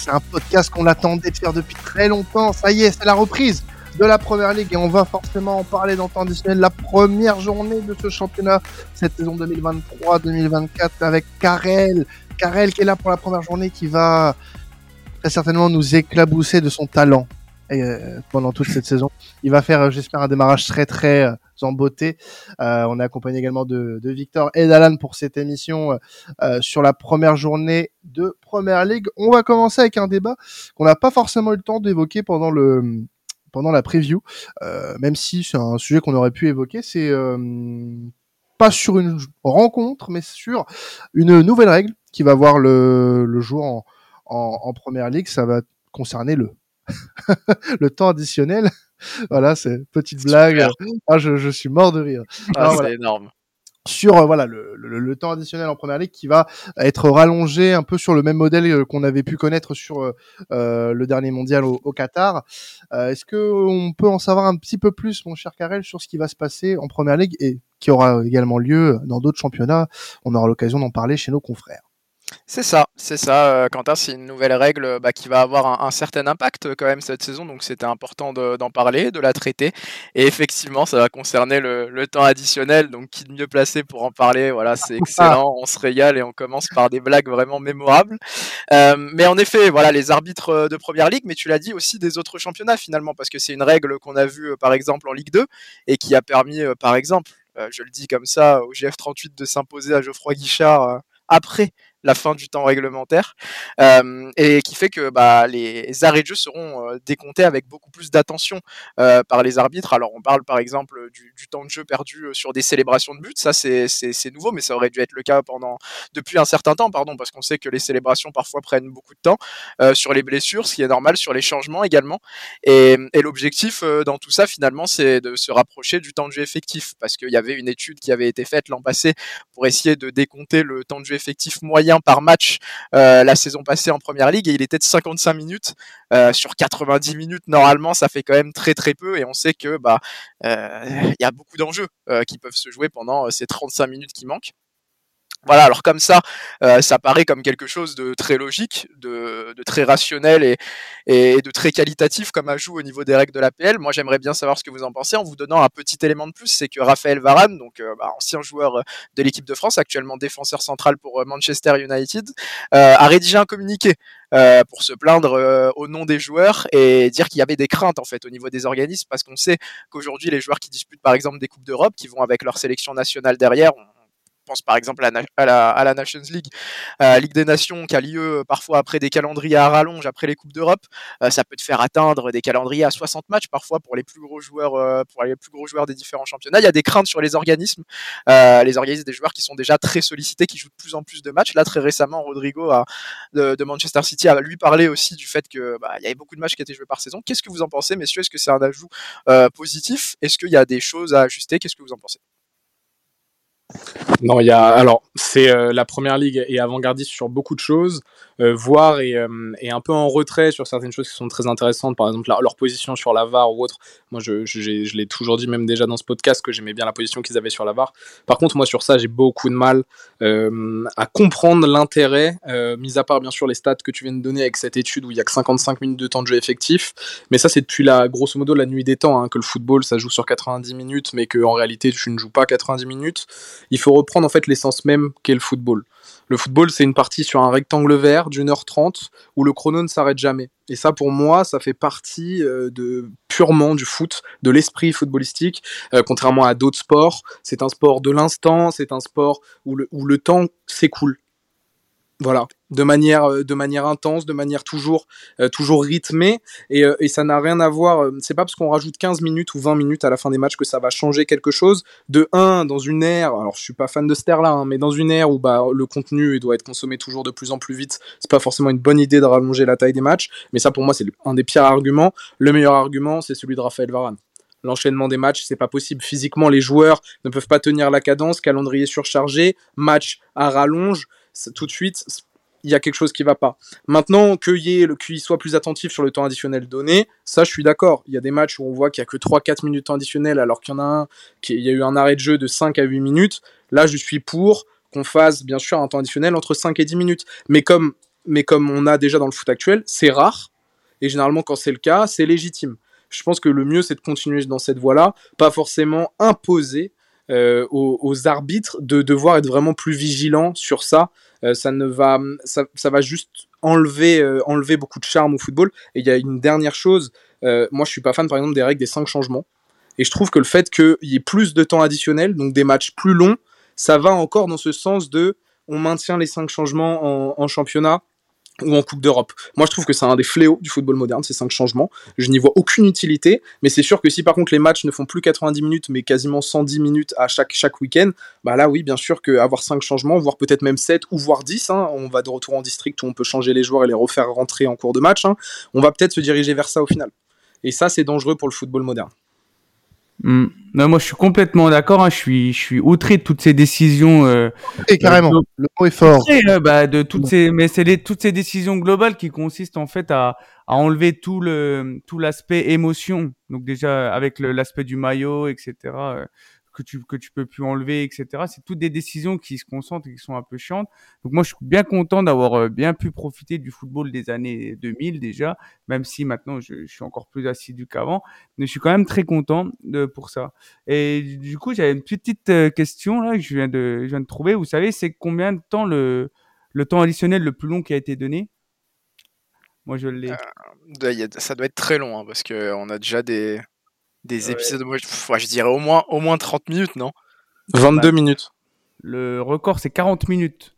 c'est un podcast qu'on attendait de faire depuis très longtemps. Ça y est, c'est la reprise de la première ligue et on va forcément en parler dans le temps additionnel. La première journée de ce championnat, cette saison 2023-2024 avec Karel. Karel qui est là pour la première journée qui va très certainement nous éclabousser de son talent euh, pendant toute cette saison. Il va faire, j'espère, un démarrage très très euh, en beauté. Euh, on est accompagné également de, Victor et d'Alan pour cette émission euh, sur la première journée de Première Ligue. On va commencer avec un débat qu'on n'a pas forcément eu le temps d'évoquer pendant le pendant la preview, euh, même si c'est un sujet qu'on aurait pu évoquer. C'est pas sur une rencontre, mais sur une nouvelle règle qui va voir le, jour en première ligue. Ça va concerner le le temps additionnel. Voilà, c'est petite blague. Ah, je, je, suis mort de rire. Ah, c'est énorme sur euh, voilà le, le, le, temps additionnel en première ligue qui va être rallongé un peu sur le même modèle euh, qu'on avait pu connaître sur euh, le dernier mondial au, au Qatar. Est-ce que on peut en savoir un petit peu plus, mon cher Karel, sur ce qui va se passer en première ligue et qui aura également lieu dans d'autres championnats? On aura l'occasion d'en parler chez nos confrères. C'est ça, c'est ça, euh, Quentin, c'est une nouvelle règle bah, qui va avoir un, certain impact euh, quand même cette saison, donc c'était important d'en parler, de la traiter, et effectivement ça va concerner le, temps additionnel, donc qui de mieux placé pour en parler, voilà, c'est excellent, on se régale et on commence par des blagues vraiment mémorables. Euh, mais en effet, voilà, les arbitres de Première Ligue, mais tu l'as dit aussi des autres championnats finalement, parce que c'est une règle qu'on a vue par exemple en Ligue 2, et qui a permis par exemple, je le dis comme ça, au GF38 de s'imposer à Geoffroy Guichard après la fin du temps réglementaire, euh, et qui fait que bah, les arrêts de jeu seront euh, décomptés avec beaucoup plus d'attention euh, par les arbitres. Alors on parle par exemple du, temps de jeu perdu sur des célébrations de buts, ça c'est nouveau, mais ça aurait dû être le cas pendant depuis un certain temps, pardon, parce qu'on sait que les célébrations parfois prennent beaucoup de temps sur les blessures, ce qui est normal, sur les changements également. Et l'objectif dans tout ça finalement, c'est de se rapprocher du temps de jeu effectif, parce qu'il y avait une étude qui avait été faite l'an passé pour essayer de décompter le temps de jeu effectif moyen par match euh, la saison passée en première ligue et il était de 55 minutes euh, sur 90 minutes normalement ça fait quand même très très peu et on sait que bah euh, il y a beaucoup d'enjeux qui peuvent se jouer pendant ces 35 minutes qui manquent. Voilà, alors comme ça, euh, ça paraît comme quelque chose de très logique, de, de très rationnel et, et, de très qualitatif comme ajout au niveau des règles de l'APL. Moi, j'aimerais bien savoir ce que vous en pensez en vous donnant un petit élément de plus, c'est que Raphaël Varane, donc euh, bah, ancien joueur de l'équipe de France, actuellement défenseur central pour euh, Manchester United, euh, a rédigé un communiqué euh, pour se plaindre euh, au nom des joueurs et dire qu'il y avait des craintes en fait au niveau des organismes parce qu'on sait qu'aujourd'hui les joueurs qui disputent par exemple des coupes d'Europe, qui vont avec leur sélection nationale derrière, pense par exemple à la, Nations League, à la Ligue des Nations qui a lieu parfois après des calendriers à rallonge, après les Coupes d'Europe. Euh, ça peut te faire atteindre des calendriers à 60 matchs parfois pour les plus gros joueurs, euh, pour les plus gros joueurs des différents championnats. Il y a des craintes sur les organismes, euh, les organismes des joueurs qui sont déjà très sollicités, qui jouent de plus en plus de matchs. Là, très récemment, Rodrigo de, Manchester City a lui parlé aussi du fait que bah, y avait beaucoup de matchs qui étaient joués par saison. Qu'est-ce que vous en pensez, messieurs? Est-ce que c'est un ajout positif? Est-ce qu'il y a des choses à ajuster? Qu'est-ce que vous en pensez? Non, il y a alors c'est euh, la première ligue est avant-gardiste sur beaucoup de choses, euh, voire est, euh, est, un peu en retrait sur certaines choses qui sont très intéressantes, par exemple leur position sur la VAR ou autre. Moi, je, je, l'ai toujours dit même déjà dans ce podcast que j'aimais bien la position qu'ils avaient sur la VAR. Par contre, moi sur ça, j'ai beaucoup de mal euh, à comprendre l'intérêt, euh, mis à part bien sûr les stats que tu viens de donner avec cette étude où il y a que 55 minutes de temps de jeu effectif. Mais ça, c'est depuis la grosso modo la nuit des temps hein, que le football ça joue sur 90 minutes, mais que en réalité tu ne joues pas 90 minutes. Il faut reprendre en fait l'essence même qu'est le football. Le football, c'est une partie sur un rectangle vert d'une heure trente où le chrono ne s'arrête jamais. Et ça, pour moi, ça fait partie euh, de purement du foot, de l'esprit footballistique, euh, contrairement à d'autres sports. C'est un sport de l'instant, c'est un sport où le, où le temps s'écoule. Voilà, de manière, euh, de manière intense, de manière toujours, euh, toujours rythmée, et, euh, et ça n'a rien à voir. C'est pas parce qu'on rajoute 15 minutes ou 20 minutes à la fin des matchs que ça va changer quelque chose. De 1, dans une ère, alors je suis pas fan de cette ère-là, hein, mais dans une ère où bah, le contenu doit être consommé toujours de plus en plus vite, c'est pas forcément une bonne idée de rallonger la taille des matchs, mais ça pour moi c'est un des pires arguments. Le meilleur argument, c'est celui de Raphaël Varane l'enchaînement des matchs, c'est pas possible. Physiquement, les joueurs ne peuvent pas tenir la cadence, calendrier surchargé, match à rallonge tout de suite, il y a quelque chose qui va pas. Maintenant, qu'il soit plus attentif sur le temps additionnel donné, ça, je suis d'accord. Il y a des matchs où on voit qu'il y a que 3-4 minutes de temps additionnel, alors qu'il y en a un, qu'il y a eu un arrêt de jeu de 5 à 8 minutes. Là, je suis pour qu'on fasse, bien sûr, un temps additionnel entre 5 et 10 minutes. Mais comme mais comme on a déjà dans le foot actuel, c'est rare. Et généralement, quand c'est le cas, c'est légitime. Je pense que le mieux, c'est de continuer dans cette voie-là, pas forcément imposer euh, aux, arbitres de devoir être vraiment plus vigilants sur ça. Euh, ça ne va, ça, va juste enlever, euh, enlever beaucoup de charme au football. Et il y a une dernière chose. moi, je suis pas fan, par exemple, des règles des cinq changements. Et je trouve que le fait qu'il y ait plus de temps additionnel, donc des matchs plus longs, ça va encore dans ce sens de on maintient les cinq changements en, en championnat ou en Coupe d'Europe. Moi, je trouve que c'est un des fléaux du football moderne, ces cinq changements. Je n'y vois aucune utilité, mais c'est sûr que si par contre les matchs ne font plus 90 minutes, mais quasiment 110 minutes à chaque, chaque week-end, bah là, oui, bien sûr qu'avoir cinq changements, voire peut-être même 7 ou voire 10, hein, on va de retour en district où on peut changer les joueurs et les refaire rentrer en cours de match, hein, on va peut-être se diriger vers ça au final. Et ça, c'est dangereux pour le football moderne. Hmm. Non, moi je suis complètement d'accord. Hein. Je suis, je suis outré de toutes ces décisions. Euh, et carrément, le mot est fort. Euh, bah, de toutes ces, mais c'est toutes ces décisions globales qui consistent en fait à, à enlever tout le, tout l'aspect émotion. Donc déjà avec l'aspect du maillot, etc que tu que tu peux plus enlever, etc. C'est toutes des décisions qui se concentrent et qui sont un peu chiantes. Donc moi, je suis bien content d'avoir euh, bien pu profiter du football des années 2000 déjà, même si maintenant je, suis encore plus assidu qu'avant. Mais je suis quand même très content de, pour ça. Et du coup, j'avais une petite euh, question là que je viens de je viens de trouver. Vous savez, c'est combien de temps le le temps additionnel le plus long qui a été donné? Moi, je l'ai. Euh, ça doit être très long hein, parce que on a déjà des des épisodes, moi, je, dirais au moins, au moins 30 minutes, non? 22 minutes. Le record, c'est 40 minutes.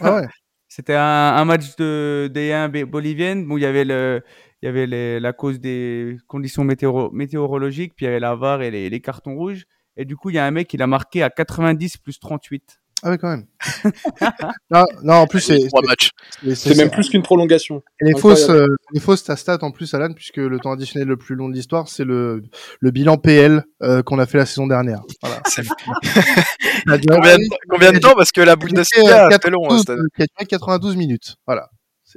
Ah ouais. C'était un, match de D1 bolivienne. Bon, il y avait, le, il y avait la cause des conditions météorologiques, puis il y avait la VAR et les, les, cartons rouges. Et du coup, il y a un mec qui l'a marqué à 90 plus 38. Ah oui, quand même. non, non, en plus, c'est. C'est même plus qu'une prolongation. Et les fausses, euh, les fausses, ta stat en plus, Alan, puisque le temps additionnel le plus long de l'histoire, c'est le, le bilan PL euh, qu'on a fait la saison dernière. Voilà. combien, de, combien de temps Parce que la Bundesliga, c'est long. Hein, qui a duré 92 minutes. Voilà.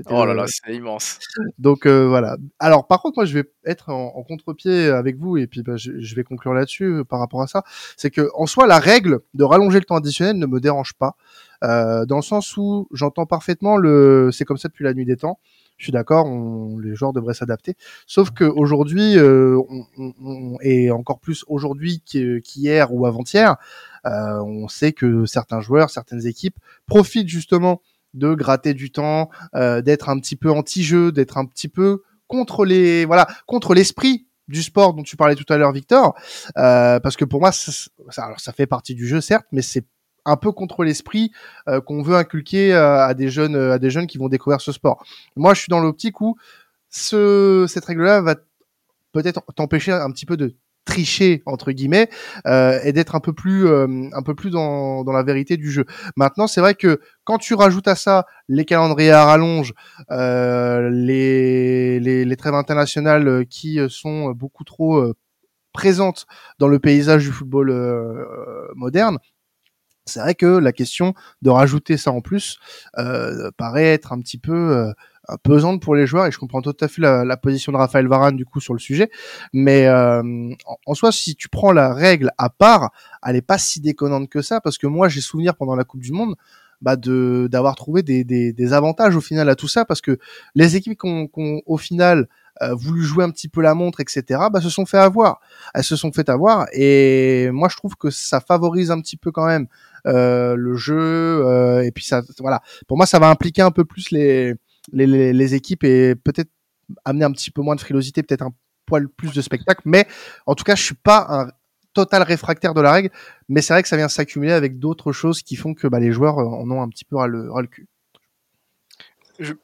Oh là là, c'est immense. Donc euh, voilà. Alors par contre, moi je vais être en, en contre-pied avec vous et puis bah, je, je, vais conclure là-dessus euh, par rapport à ça. C'est que en soi, la règle de rallonger le temps additionnel ne me dérange pas, euh, dans le sens où j'entends parfaitement le. C'est comme ça depuis la nuit des temps. Je suis d'accord, les joueurs devraient s'adapter. Sauf qu'aujourd'hui, euh, on, on, et encore plus aujourd'hui qu'hier ou avant-hier, euh, on sait que certains joueurs, certaines équipes profitent justement de gratter du temps, euh, d'être un petit peu anti-jeu, d'être un petit peu contre les voilà contre l'esprit du sport dont tu parlais tout à l'heure, Victor, euh, parce que pour moi, ça, alors ça fait partie du jeu certes, mais c'est un peu contre l'esprit euh, qu'on veut inculquer euh, à des jeunes à des jeunes qui vont découvrir ce sport. Moi, je suis dans l'optique où ce, cette règle-là va peut-être t'empêcher un petit peu de tricher entre guillemets euh, et d'être un peu plus euh, un peu plus dans, dans la vérité du jeu. Maintenant, c'est vrai que quand tu rajoutes à ça les calendriers à rallonge, euh, les, les, les trêves internationales euh, qui sont beaucoup trop euh, présentes dans le paysage du football euh, moderne, c'est vrai que la question de rajouter ça en plus paraît être un petit peu pesante pour les joueurs et je comprends tout à fait la, position de Raphaël Varane du coup sur le sujet. Mais euh, en, soi, si tu prends la règle à part, elle est pas si déconnante que ça parce que moi j'ai souvenir pendant la Coupe du Monde bah de d'avoir trouvé des, des, des, avantages au final à tout ça parce que les équipes qui ont, au final euh, voulu jouer un petit peu la montre, etc., bah, se sont fait avoir. Elles se sont fait avoir et moi je trouve que ça favorise un petit peu quand même euh, le jeu euh, et puis ça voilà pour moi ça va impliquer un peu plus les les, équipes et peut-être amener un petit peu moins de frilosité, peut-être un poil plus de spectacle. Mais en tout cas, je suis pas un total réfractaire de la règle, mais c'est vrai que ça vient s'accumuler avec d'autres choses qui font que bah, les joueurs en ont un petit peu ras le cul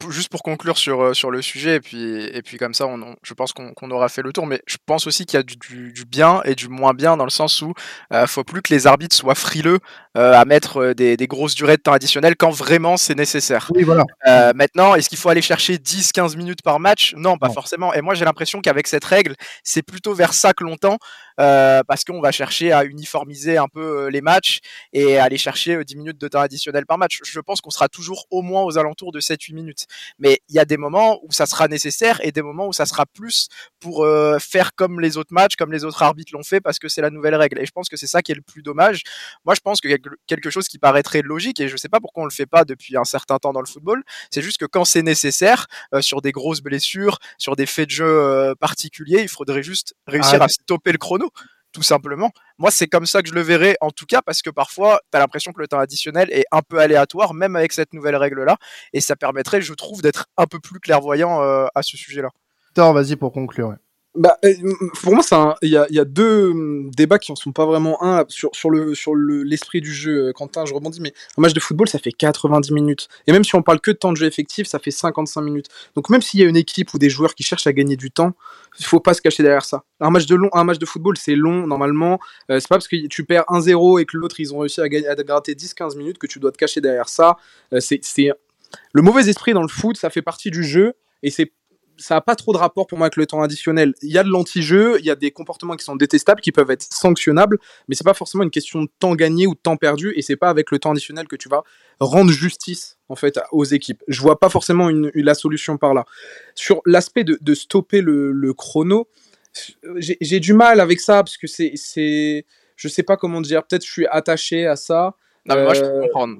juste pour conclure sur, euh, sur le sujet, et puis, et puis comme ça, on, je pense qu'on aura fait le tour, mais je pense aussi qu'il y a du, du, bien et du moins bien dans le sens où euh, faut plus que les arbitres soient frileux euh, à mettre euh, des, des, grosses durées de temps additionnelles quand vraiment c'est nécessaire. Oui, voilà. Euh, maintenant, est-ce qu'il faut aller chercher 10-15 minutes par match? Non, pas forcément. Et moi, j'ai l'impression qu'avec cette règle, c'est plutôt vers ça que l'on tend. Parce qu'on va chercher à uniformiser un peu les matchs et aller chercher 10 minutes de temps additionnel par match. Je pense qu'on sera toujours au moins aux alentours de 7-8 minutes. Mais il y a des moments où ça sera nécessaire et des moments où ça sera plus pour faire comme les autres matchs, comme les autres arbitres l'ont fait, parce que c'est la nouvelle règle. Et je pense que c'est ça qui est le plus dommage. Moi, je pense que quelque chose qui paraîtrait logique, et je sais pas pourquoi on le fait pas depuis un certain temps dans le football, c'est juste que quand c'est nécessaire, sur des grosses blessures, sur des faits de jeu particuliers, il faudrait juste réussir ah, à stopper le chrono tout simplement. Moi, c'est comme ça que je le verrais, en tout cas, parce que parfois, tu l'impression que le temps additionnel est un peu aléatoire, même avec cette nouvelle règle-là, et ça permettrait, je trouve, d'être un peu plus clairvoyant euh, à ce sujet-là. Thor, vas-y pour conclure. Bah, euh, pour moi, il y a, deux hum, débats qui en sont pas vraiment un sur, sur le sur l'esprit du jeu. Euh, Quentin, je rebondis, mais un match de football, ça fait 90 minutes. Et même si on parle que de temps de jeu effectif, ça fait 55 minutes. Donc même s'il y a une équipe ou des joueurs qui cherchent à gagner du temps, il faut pas se cacher derrière ça. Un match de long, un match de football, c'est long normalement. Euh, c'est pas parce que tu perds 1-0 et que l'autre ils ont réussi à, gagner, gratter 10-15 minutes que tu dois te cacher derrière ça. c'est le mauvais esprit dans le foot, ça fait partie du jeu et c'est ça n'a pas trop de rapport pour moi avec le temps additionnel. Il y a de l'anti-jeu, il y a des comportements qui sont détestables, qui peuvent être sanctionnables, mais c'est pas forcément une question de temps gagné ou de temps perdu, et c'est pas avec le temps additionnel que tu vas rendre justice en fait aux équipes. Je vois pas forcément une, la solution par là. Sur l'aspect de, stopper le, le chrono, j'ai du mal avec ça parce que c'est, je sais pas comment dire. Peut-être je suis attaché à ça. Non, mais moi, je peux euh, comprendre.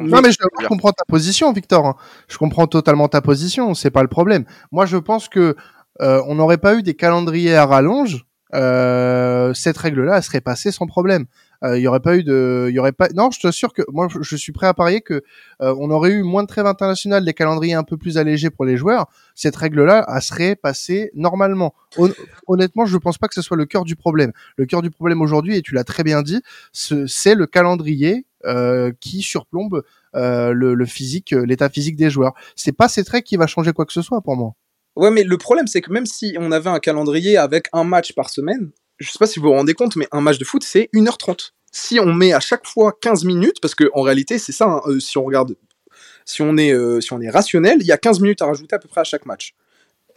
Non, mais je, comprends ta position, Victor. Je comprends totalement ta position. C'est pas le problème. Moi, je pense que euh, on n'aurait pas eu des calendriers à rallonge. Euh, cette règle-là, elle serait passée sans problème. Il y aurait pas eu de, il y aurait pas. Non, je t'assure que moi, je suis prêt à parier que on aurait eu moins de trêves internationales, des calendriers un peu plus allégés pour les joueurs. Cette règle-là, elle serait passée normalement. Honnêtement, je pense pas que ce soit le cœur du problème. Le cœur du problème aujourd'hui, et tu l'as très bien dit, c'est le calendrier euh, qui surplombe euh, le, physique, euh, l'état physique des joueurs. C'est pas ces traits qui va changer quoi que ce soit pour moi. Ouais, mais le problème c'est que même si on avait un calendrier avec un match par semaine, je sais pas si vous vous rendez compte, mais un match de foot c'est 1h30. Si on met à chaque fois 15 minutes, parce que en réalité c'est ça, hein, si on regarde, si on est, si on est rationnel, il y a 15 minutes à rajouter à peu près à chaque match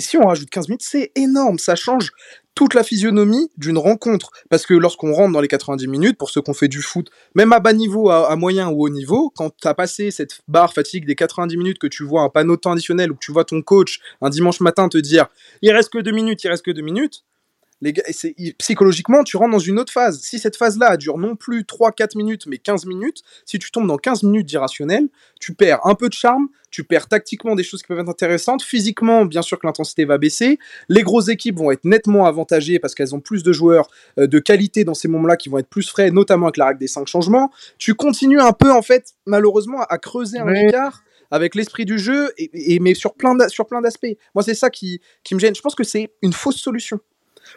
si on rajoute 15 minutes, c'est énorme. Ça change toute la physionomie d'une rencontre. Parce que lorsqu'on rentre dans les 90 minutes, pour ceux qui ont fait du foot, même à bas niveau, à, moyen ou haut niveau, quand tu as passé cette barre fatigue des 90 minutes, que tu vois un panneau temps additionnel ou que tu vois ton coach un dimanche matin te dire il reste que 2 minutes, il reste que 2 minutes, les gars, psychologiquement, tu rentres dans une autre phase. Si cette phase-là dure non plus 3-4 minutes, mais 15 minutes, si tu tombes dans 15 minutes d'irrationnel, tu perds un peu de charme, tu perds tactiquement des choses qui peuvent être intéressantes. Physiquement, bien sûr que l'intensité va baisser. Les grosses équipes vont être nettement avantagées parce qu'elles ont plus de joueurs euh, de qualité dans ces moments-là qui vont être plus frais, notamment avec la règle des 5 changements. Tu continues un peu, en fait, malheureusement, à creuser un écart avec l'esprit du jeu, et, mais sur plein d'aspects. Moi, c'est ça qui, qui me gêne. Je pense que c'est une fausse solution.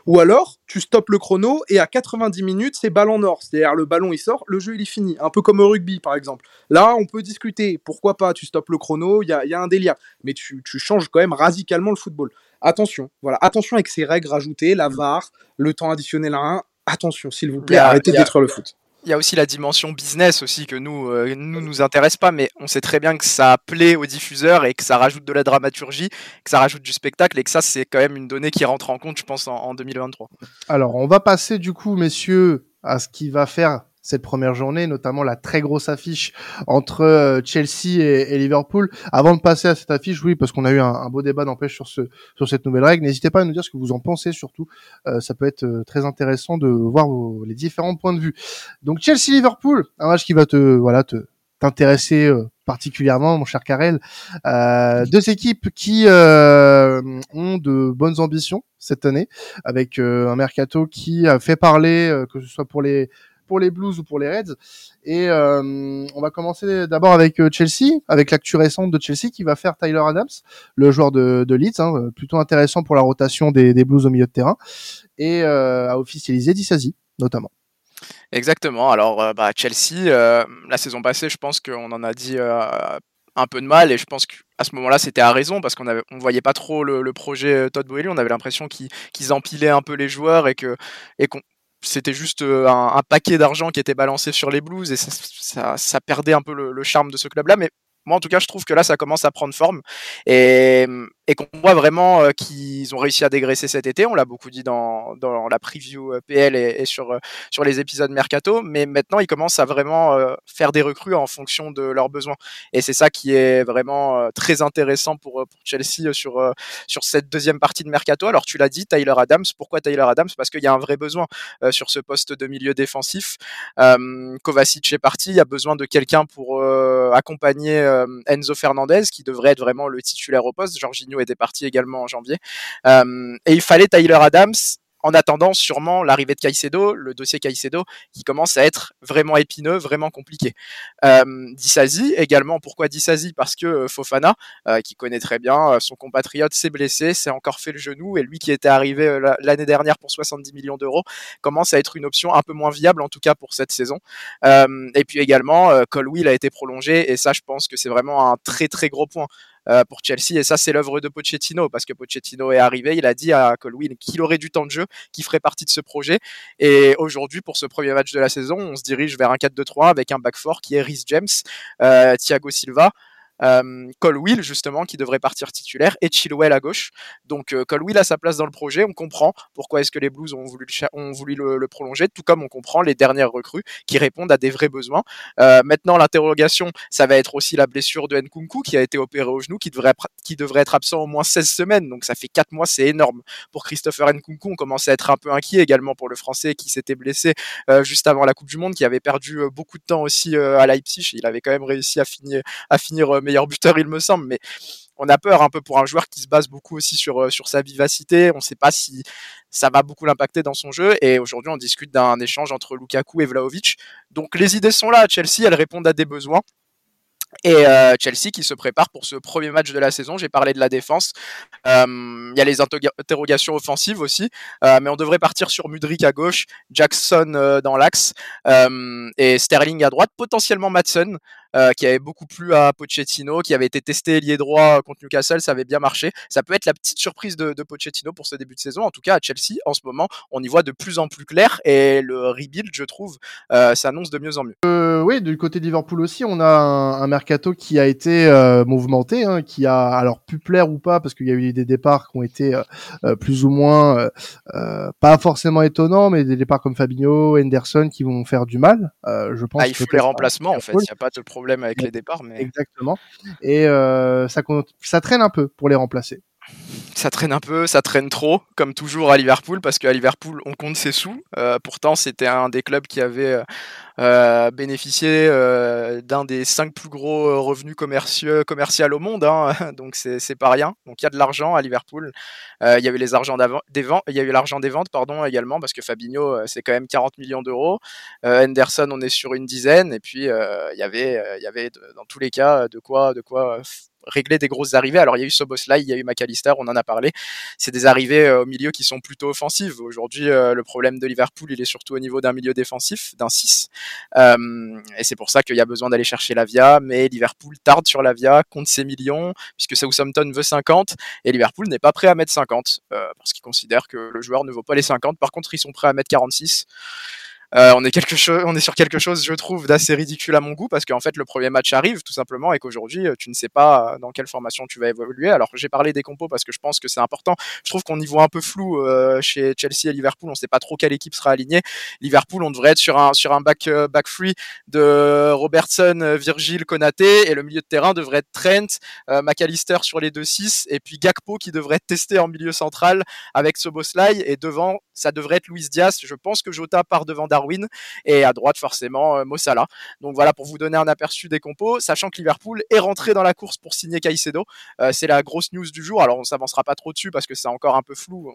Ou alors, tu stoppes le chrono et à 90 minutes, c'est ballon or. C'est-à-dire, le ballon il sort, le jeu il est fini. Un peu comme au rugby, par exemple. Là, on peut discuter. Pourquoi pas Tu stoppes le chrono, il y a, un délire. Mais tu, changes quand même radicalement le football. Attention, voilà. Attention avec ces règles rajoutées, la VAR, le temps additionnel à 1. Attention, s'il vous plaît, arrêtez de détruire le foot il y a aussi la dimension business aussi que nous euh, nous intéresse pas mais on sait très bien que ça plaît aux diffuseurs et que ça rajoute de la dramaturgie que ça rajoute du spectacle et que ça c'est quand même une donnée qui rentre en compte je pense en, en 2023 alors on va passer du coup messieurs à ce qui va faire cette première journée, notamment la très grosse affiche entre euh, Chelsea et, Liverpool. Avant de passer à cette affiche, oui, parce qu'on a eu un, beau débat d'empêche sur ce sur cette nouvelle règle. N'hésitez pas à nous dire ce que vous en pensez. Surtout, euh, ça peut être euh, très intéressant de voir les différents points de vue. Donc Chelsea Liverpool, un match qui va te voilà te t'intéresser particulièrement, mon cher Karel. Euh, deux équipes qui euh, ont de bonnes ambitions cette année, avec un mercato qui a fait parler, que ce soit pour les pour les Blues ou pour les Reds. Et euh, on va commencer d'abord avec euh, Chelsea, avec l'actu récente de Chelsea qui va faire Tyler Adams, le joueur de, de Leeds, hein, plutôt intéressant pour la rotation des, des, Blues au milieu de terrain, et euh, a officialisé Dissasi notamment. Exactement. Alors, bah, Chelsea, la saison passée, je pense qu'on en a dit un peu de mal et je pense qu'à ce moment-là c'était à raison parce qu'on on voyait pas trop le, projet Todd Boehly on avait l'impression qu'ils empilaient un peu les joueurs et et qu'on c'était juste euh, un, paquet d'argent qui était balancé sur les Blues et ça, perdait un peu le, charme de ce club-là. Mais moi, en tout cas, je trouve que là, ça commence à prendre forme et, qu'on voit vraiment euh, qu'ils ont réussi à dégraisser cet été. On l'a beaucoup dit dans, la preview euh, PL et, sur, euh, sur les épisodes Mercato, mais maintenant, ils commencent à vraiment faire des recrues en fonction de leurs besoins. Et c'est ça qui est vraiment très intéressant pour, pour Chelsea sur, sur cette deuxième partie de Mercato. Alors, tu l'as dit, Tyler Adams. Pourquoi Tyler Adams? Parce qu'il y a un vrai besoin sur ce poste de milieu défensif. Kovacic est parti, il y a besoin de quelqu'un pour accompagner euh, Enzo Fernandez, qui devrait être vraiment le titulaire au poste. Jorginho était parti également en janvier. Euh, et il fallait Tyler Adams en attendant sûrement l'arrivée de Caicedo, le dossier Caicedo, qui commence à être vraiment épineux, vraiment compliqué. Euh, Dissasi également, pourquoi Dissasi Parce que euh, Fofana, euh, qui connaît très bien euh, son compatriote, s'est blessé, s'est encore fait le genou, et lui qui était arrivé l'année dernière pour 70 millions d'euros, commence à être une option un peu moins viable, en tout cas pour cette saison. et puis également, Colwill a été prolongé, et ça je pense que c'est vraiment un très très gros point. Euh, pour Chelsea. Et ça, c'est l'œuvre de Pochettino parce que Pochettino est arrivé, il a dit à Colwyn qu'il aurait du temps de jeu, qu'il ferait partie de ce projet. Et aujourd'hui, pour ce premier match de la saison, on se dirige vers un 4-2-3 avec un back four qui est Rhys James, euh, Thiago Silva euh, Colwill justement qui devrait partir titulaire et Chilwell à gauche. Donc euh, Colwill a sa place dans le projet, on comprend pourquoi est-ce que les Blues ont voulu, le, prolonger, tout comme on comprend les dernières recrues qui répondent à des vrais besoins. Euh, maintenant l'interrogation, ça va être aussi la blessure de Nkunku qui a été opéré au genou, qui devrait, être absent au moins 16 semaines, donc ça fait 4 mois, c'est énorme. Pour Christopher Nkunku, on commençait à être un peu inquiet également pour le Français qui s'était blessé euh, juste avant la Coupe du Monde, qui avait perdu euh, beaucoup de temps aussi à Leipzig, il avait quand même réussi à finir, à buteur, il me semble, mais on a peur un peu pour un joueur qui se base beaucoup aussi sur, euh, sur sa vivacité. On ne sait pas si ça va beaucoup l'impacter dans son jeu. Et aujourd'hui, on discute d'un échange entre Lukaku et Vlaovic. Donc les idées sont là. Chelsea, elles répondent à des besoins. Et euh, Chelsea qui se prépare pour ce premier match de la saison. J'ai parlé de la défense. Euh, il y a les interrogations offensives aussi. Mais on devrait partir sur Mudrik à gauche, Jackson dans l'axe et Sterling à droite, potentiellement Madsen. Euh, qui avait beaucoup plu à Pochettino, qui avait été testé lié droit contre Newcastle, ça avait bien marché. Ça peut être la petite surprise de, de, Pochettino pour ce début de saison. En tout cas, à Chelsea, en ce moment, on y voit de plus en plus clair et le rebuild, je trouve, euh, s'annonce de mieux en mieux. Euh, oui, du côté de Liverpool aussi, on a un, un mercato qui a été euh, mouvementé, hein, qui a alors pu plaire ou pas, parce qu'il y a eu des départs qui ont été euh, plus ou moins pas forcément étonnants, mais des départs comme Fabinho, Henderson qui vont faire du mal. je pense. Ah, il faut les remplacements en fait. Il n'y a pas de problème problème avec les départs. Mais... Exactement. Et euh, ça, ça traîne un peu pour les remplacer ça traîne un peu, ça traîne trop, comme toujours à Liverpool, parce qu'à Liverpool, on compte ses sous. Euh, pourtant, c'était un des clubs qui avait euh, euh bénéficié euh, d'un des cinq plus gros revenus commerciaux commerciaux au monde, hein, donc c'est pas rien. Donc il y a de l'argent à Liverpool. Euh, il y a eu les argent des ventes, il y a eu l'argent des ventes, pardon, également, parce que Fabinho, c'est quand même 40 millions d'euros. Henderson, on est sur une dizaine, et puis il y avait, il y avait dans tous les cas de quoi, de quoi régler des grosses arrivées. Alors il y a eu Soboslai, il y a eu McAllister, on en a parlé. C'est des arrivées euh, au milieu qui sont plutôt offensives. Aujourd'hui, euh, le problème de Liverpool, il est surtout au niveau d'un milieu défensif, d'un 6. Euh, et c'est pour ça qu'il y a besoin d'aller chercher la Via, mais Liverpool tarde sur la Via, compte ses millions, puisque Southampton veut 50, et Liverpool n'est pas prêt à mettre 50, parce qu'il considère que le joueur ne vaut pas les 50. Par contre, ils sont prêts à mettre 46. Euh, on est quelque on est sur quelque chose, je trouve, d'assez ridicule à mon goût parce qu'en fait le premier match arrive tout simplement et qu'aujourd'hui euh, tu ne sais pas euh, dans quelle formation tu vas évoluer. Alors j'ai parlé des compos parce que je pense que c'est important. Je trouve qu'on y voit un peu flou chez Chelsea et Liverpool. On sait pas trop quelle équipe sera alignée. Liverpool, on devrait être sur un sur un back back free de Robertson, Virgil, Konaté et le milieu de terrain devrait être Trent, McAllister sur les deux 6 et puis Gakpo qui devrait être testé en milieu central avec Soboslai et devant ça devrait être Luis Diaz. Je pense que Jota part devant Darwin et à droite forcément euh, Mossala. Donc voilà pour vous donner un aperçu des compos, sachant que Liverpool est rentré dans la course pour signer Caicedo. Euh, c'est la grosse news du jour. Alors on s'avancera pas trop dessus parce que c'est encore un peu flou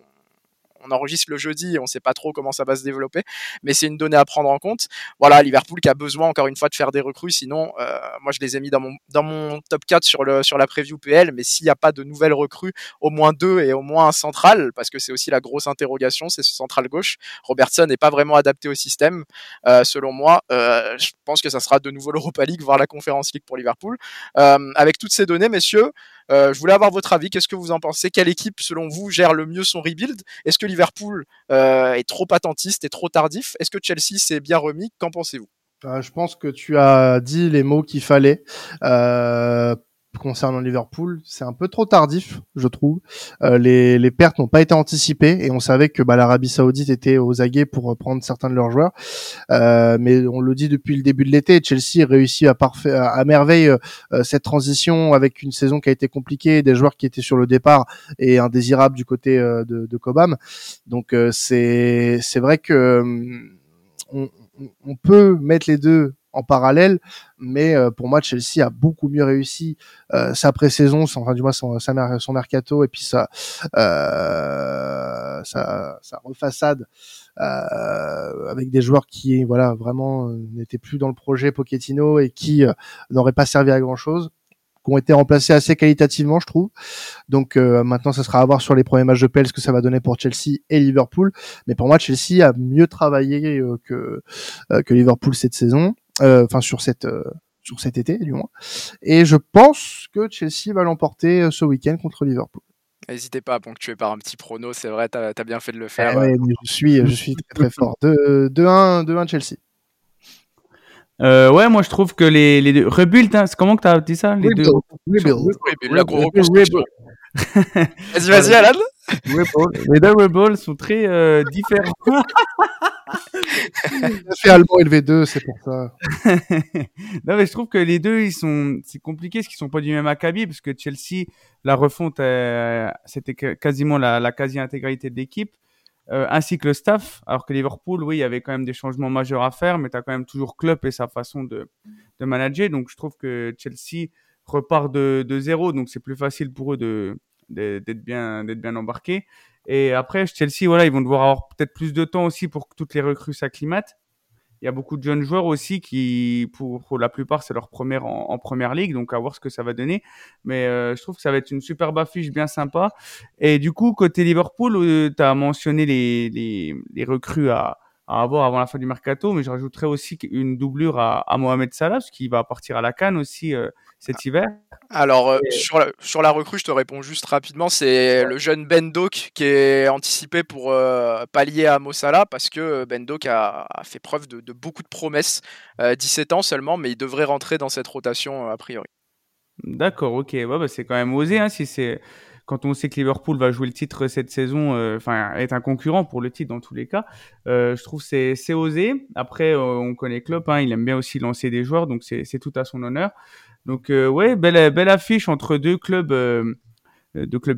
on enregistre le jeudi et on sait pas trop comment ça va se développer, mais c'est une donnée à prendre en compte. Voilà, Liverpool qui a besoin encore une fois de faire des recrues, sinon euh, moi je les ai mis dans mon dans mon top 4 sur le sur la preview PL, mais s'il n'y a pas de nouvelles recrues, au moins deux et au moins un central, parce que c'est aussi la grosse interrogation, c'est ce central gauche. Robertson n'est pas vraiment adapté au système, euh, selon moi. Euh, je pense que ça sera de nouveau l'Europa League, voire la Conference League pour Liverpool. avec toutes ces données, messieurs, je voulais avoir votre avis. Qu'est-ce que vous en pensez? Quelle équipe, selon vous, gère le mieux son rebuild? Est-ce que Liverpool euh, est trop attentiste et trop tardif? Est-ce que Chelsea s'est bien remis? Qu'en pensez-vous? Euh, je pense que tu as dit les mots qu'il fallait. Euh, concernant Liverpool, c'est un peu trop tardif, je trouve. Euh, les, les, pertes n'ont pas été anticipées et on savait que bah, l'Arabie Saoudite était aux aguets pour prendre certains de leurs joueurs. Euh, mais on le dit depuis le début de l'été, Chelsea réussit à, parfait, à, merveille euh, cette transition avec une saison qui a été compliquée, des joueurs qui étaient sur le départ et indésirables du côté de, de Cobham. Donc c'est c'est vrai que on, on peut mettre les deux en parallèle, mais euh, pour moi Chelsea a beaucoup mieux réussi euh, sa pré-saison, enfin du moins son, son mercato et puis sa euh, sa, sa refaçade euh, avec des joueurs qui voilà vraiment n'étaient plus dans le projet Pochettino et qui n'auraient pas servi à grand chose qui ont été remplacés assez qualitativement, je trouve. Donc maintenant, ça sera à voir sur les premiers matchs de PL ce que ça va donner pour Chelsea et Liverpool. Mais pour moi, Chelsea a mieux travaillé que que Liverpool cette saison. Euh, enfin sur cette euh, sur cet été du moins. Et je pense que Chelsea va l'emporter euh, ce week-end contre Liverpool. N'hésitez pas à ponctuer par un petit prono, c'est vrai, tu as, bien fait de le faire. Eh je suis, je suis très, très fort. 2-1 Chelsea. Euh, ouais, moi je trouve que les, les deux. Rebuild, hein, comment que t'as dit ça les Rebuild. deux... Rebuild. Rebuild. La reconstruction. Vas-y, vas-y, Alan. les deux Rebels sont très euh, différents. fait allemand LV2, c'est pour ça. non, mais je trouve que les deux, ils sont, c'est compliqué parce qu'ils sont pas du même acabit parce que Chelsea, la refonte, euh, c'était quasiment la, la quasi-intégralité de l'équipe. Euh, ainsi que le staff. Alors que Liverpool, oui, il y avait quand même des changements majeurs à faire, mais tu as quand même toujours Klopp et sa façon de, de manager. Donc je trouve que Chelsea repart de, de zéro, donc c'est plus facile pour eux de d'être bien d'être bien embarqués. Et après Chelsea, voilà, ils vont devoir avoir peut-être plus de temps aussi pour que toutes les recrues s'acclimatent il y a beaucoup de jeunes joueurs aussi qui, pour, pour la plupart, c'est leur première en, première ligue, donc à voir ce que ça va donner. Mais euh, je trouve que ça va être une superbe affiche bien sympa. Et du coup, côté Liverpool, euh, tu as mentionné les, les, les recrues à, à avoir avant la fin du mercato, mais je rajouterais aussi une doublure à, à Mohamed Salah, qui va partir à la Cannes aussi euh, cet hiver. Alors, euh, sur, la, sur, la, recrue, je te réponds juste rapidement, c'est le jeune Ben Doak qui est anticipé pour euh, pallier à Mossala, parce que Ben Doak a, a fait preuve de, de, beaucoup de promesses, 17 ans seulement, mais il devrait rentrer dans cette rotation a priori. D'accord, ok, ouais, bah, c'est quand même osé, hein, si c'est quand on sait que Liverpool va jouer le titre cette saison, euh, enfin est un concurrent pour le titre dans tous les cas, euh, je trouve c'est c'est osé. Après, euh, on connaît Klopp, hein, il aime bien aussi lancer des joueurs, donc c'est tout à son honneur. Donc ouais, belle belle affiche entre deux clubs.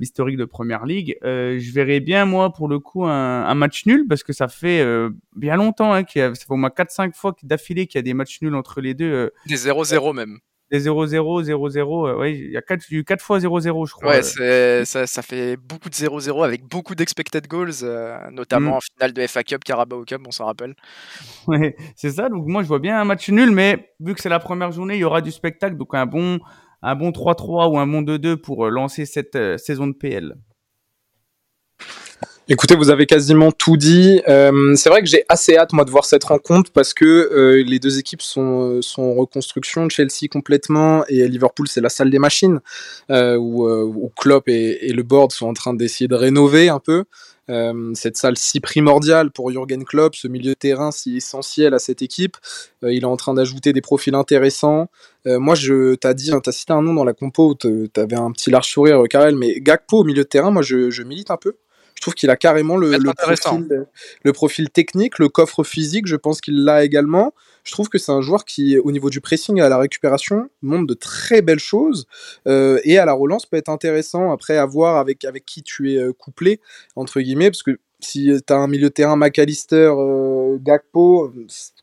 historiques de première ligue. je verrais bien, moi, pour le coup, un, un match nul, parce que ça fait bien longtemps, hein, qu'il y a, ça fait au moins 4-5 fois d'affilée qu'il y a des matchs nuls entre les deux. des 0-0 même des 0-0, 0-0. ouais, il y a 4, 4 fois 0-0, je crois. Ouais, c'est, ça, ça, fait beaucoup de 0-0 avec beaucoup d'expected goals, euh, notamment mm. en finale de FA Cup, Carabao Cup, on s'en rappelle. Ouais, c'est ça. Donc moi, je vois bien un match nul, mais vu que c'est la première journée, il y aura du spectacle. Donc un bon, un bon 3-3 ou un bon 2-2 pour euh, lancer cette euh, saison de PL. Écoutez, vous avez quasiment tout dit. Euh, c'est vrai que j'ai assez hâte moi de voir cette rencontre parce que euh, les deux équipes sont, euh, en reconstruction, Chelsea complètement et Liverpool c'est la salle des machines où, où, Klopp et, le board sont en train d'essayer de rénover un peu. cette salle si primordiale pour Jürgen Klopp, ce milieu de terrain si essentiel à cette équipe. il est en train d'ajouter des profils intéressants. moi, je t'as dit, t'as cité un nom dans la compo, t'avais un petit large sourire, Karel, mais Gakpo au milieu de terrain, moi je milite un peu. Je trouve qu'il a carrément le, le, profil, le, profil, technique, le coffre physique, je pense qu'il l'a également. Je trouve que c'est un joueur qui, au niveau du pressing et à la récupération, montre de très belles choses euh, et à la relance peut être intéressant après à voir avec, avec qui tu es euh, couplé, entre guillemets, parce que si tu as un milieu de terrain McAllister, euh, Gakpo,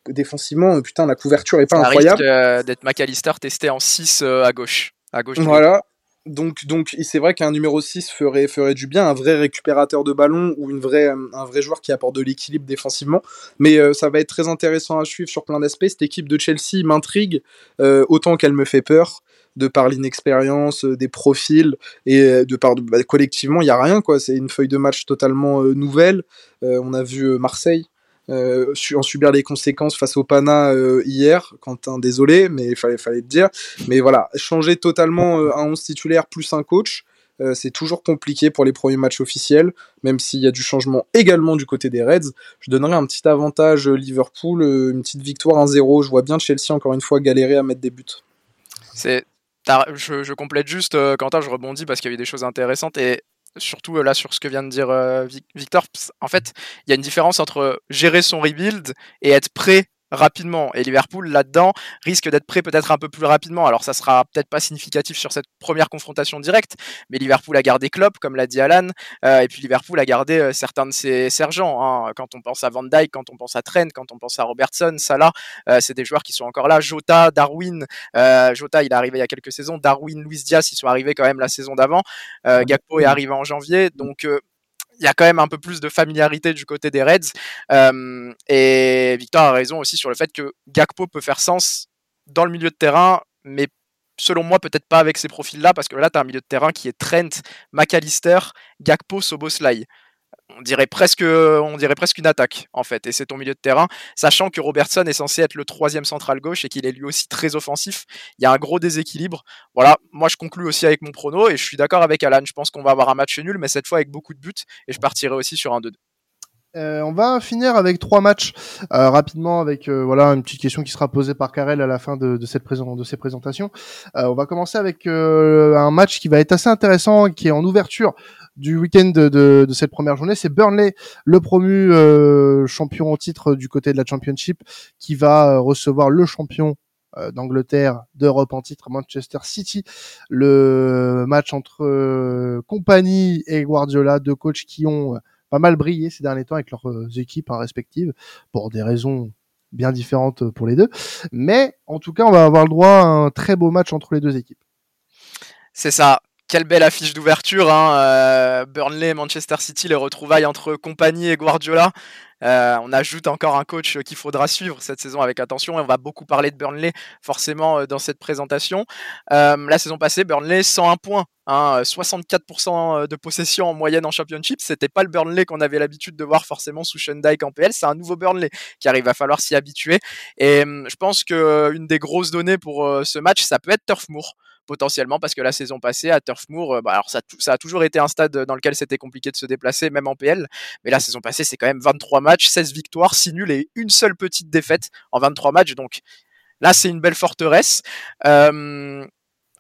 défensivement, putain, la couverture est pas incroyable. risque d'être McAllister testé en 6 à gauche. À gauche voilà, donc, donc c'est vrai qu'un numéro 6 ferait, ferait du bien, un vrai récupérateur de ballon ou une vraie, un vrai joueur qui apporte de l'équilibre défensivement. Mais euh, ça va être très intéressant à suivre sur plein d'aspects. Cette équipe de Chelsea m'intrigue euh, autant qu'elle me fait peur de par l'inexpérience, euh, des profils et de par bah, collectivement il y a rien quoi. C'est une feuille de match totalement nouvelle. on a vu Marseille euh, en subir les conséquences face au Pana euh, hier. Quentin, désolé, mais il fallait, fallait dire. Mais voilà, changer totalement euh, un 11 titulaire plus un coach. euh, c'est toujours compliqué pour les premiers matchs officiels, même s'il y a du changement également du côté des Reds. Je donnerais un petit avantage Liverpool, une petite victoire 1-0. Je vois bien Chelsea encore une fois galérer à mettre des buts. C'est je, je, complète juste, Quentin, je rebondis parce qu'il y avait des choses intéressantes et surtout là sur ce que vient de dire Victor. En fait, il y a une différence entre gérer son rebuild et être prêt rapidement. Et Liverpool, là-dedans, risque d'être prêt peut-être un peu plus rapidement. Alors, ça sera peut-être pas significatif sur cette première confrontation directe, mais Liverpool a gardé Klopp, comme l'a dit Alan, euh, et puis Liverpool a gardé euh, certains de ses sergents. Hein. Quand on pense à Van Dijk, quand on pense à Trent, quand on pense à Robertson, Salah, euh, c'est des joueurs qui sont encore là. Jota, Darwin, Jota, il est arrivé il y a quelques saisons. Darwin, Luis Diaz, ils sont arrivés quand même la saison d'avant. Gakpo est arrivé en janvier, donc il y a quand même un peu plus de familiarité du côté des Reds. Euh, et Victor a raison aussi sur le fait que Gakpo peut faire sens dans le milieu de terrain, mais selon moi, peut-être pas avec ces profils-là, parce que là, tu as un milieu de terrain qui est Trent, McAllister, Gakpo, Soboslai on dirait presque, on dirait presque une attaque en fait. Et c'est ton milieu de terrain, sachant que Robertson est censé être le troisième central gauche et qu'il est lui aussi très offensif. Il y a un gros déséquilibre. Voilà, moi je conclue aussi avec mon prono et je suis d'accord avec Alan. Je pense qu'on va avoir un match nul, mais cette fois avec beaucoup de buts et je partirai aussi sur un 2-2. Euh, on va finir avec trois matchs euh, rapidement avec euh, voilà une petite question qui sera posée par Karel à la fin de, cette de ces présentations. on va commencer avec un match qui va être assez intéressant, qui est en ouverture du week-end de, cette première journée. C'est Burnley, le promu champion au titre du côté de la Championship, qui va recevoir le champion d'Angleterre, d'Europe en titre, Manchester City. Le match entre compagnie et Guardiola, deux coachs qui ont pas mal brillé ces derniers temps avec leurs euh, équipes hein, respectives pour des raisons bien différentes pour les deux. Mais en tout cas, on va avoir le droit à un très beau match entre les deux équipes. C'est ça. Quelle belle affiche d'ouverture, hein. Euh, Burnley, Manchester City, les retrouvailles entre compagnie et Guardiola. Euh, on ajoute encore un coach qu'il faudra suivre cette saison avec attention. on va beaucoup parler de Burnley forcément euh, dans cette présentation. La saison passée, Burnley 101 points. 64% hein, de possession en moyenne en championship, c'était pas le Burnley qu'on avait l'habitude de voir forcément sous Sean Dyke en PL, c'est un nouveau Burnley qui arrive, va falloir s'y habituer. Et je pense que une des grosses données pour ce match, ça peut être Turf Moor potentiellement parce que la saison passée à Turf Moor, euh, bah, alors ça, a toujours été un stade dans lequel c'était compliqué de se déplacer, même en PL. Mais la saison passée, c'est quand même 23 matchs, 16 victoires, 6 nuls et une seule petite défaite en 23 matchs. Donc là, c'est une belle forteresse. Euh,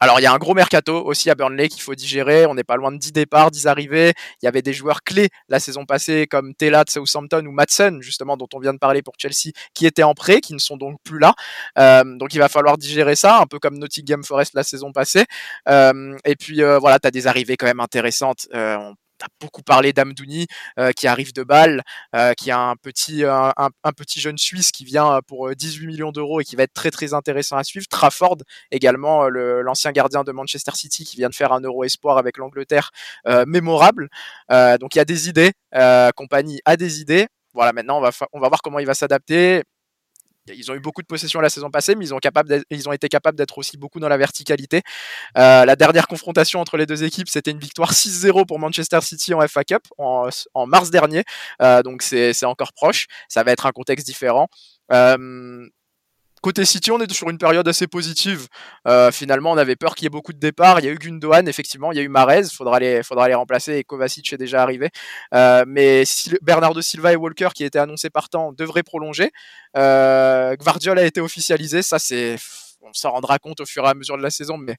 alors, il y a un gros mercato aussi à Burnley qu'il faut digérer. On n'est pas loin de 10 départs, 10 arrivées. Il y avait des joueurs clés la saison passée, comme Tela de Southampton ou Madsen, justement, dont on vient de parler pour Chelsea, qui étaient en prêt, qui ne sont donc plus là. Euh, donc, il va falloir digérer ça, un peu comme Nottingham Forest la saison passée. Euh, et puis, euh, voilà, tu as des arrivées quand même intéressantes. On a beaucoup parlé d'Amdouni euh, qui arrive de Bâle, euh, qui a un petit, un, petit jeune Suisse qui vient euh, pour 18 millions d'euros et qui va être très très intéressant à suivre. Trafford également, l'ancien gardien de Manchester City qui vient de faire un Euro Espoir avec l'Angleterre mémorable. donc il y a des idées, compagnie a des idées. Voilà, maintenant on va voir comment il va s'adapter ils ont eu beaucoup de possession la saison passée, mais ils ont, été capables d'être aussi beaucoup dans la verticalité. Euh, la dernière confrontation entre les deux équipes, c'était une victoire 6-0 pour Manchester City en FA Cup en, mars dernier. Euh, donc c'est encore proche. Ça va être un contexte différent. Euh, Côté City, on est sur une période assez positive. Euh, finalement, on avait peur qu'il y ait beaucoup de départs. Il y a eu Gundogan, effectivement, il y a eu Marez, faudra les, faudra les remplacer et Kovacic est déjà arrivé. Euh, mais Bernardo Silva et Walker, qui étaient annoncés partant, devraient prolonger. Euh, Guardiola a été officialisé, ça c'est, on s'en rendra compte au fur et à mesure de la saison, mais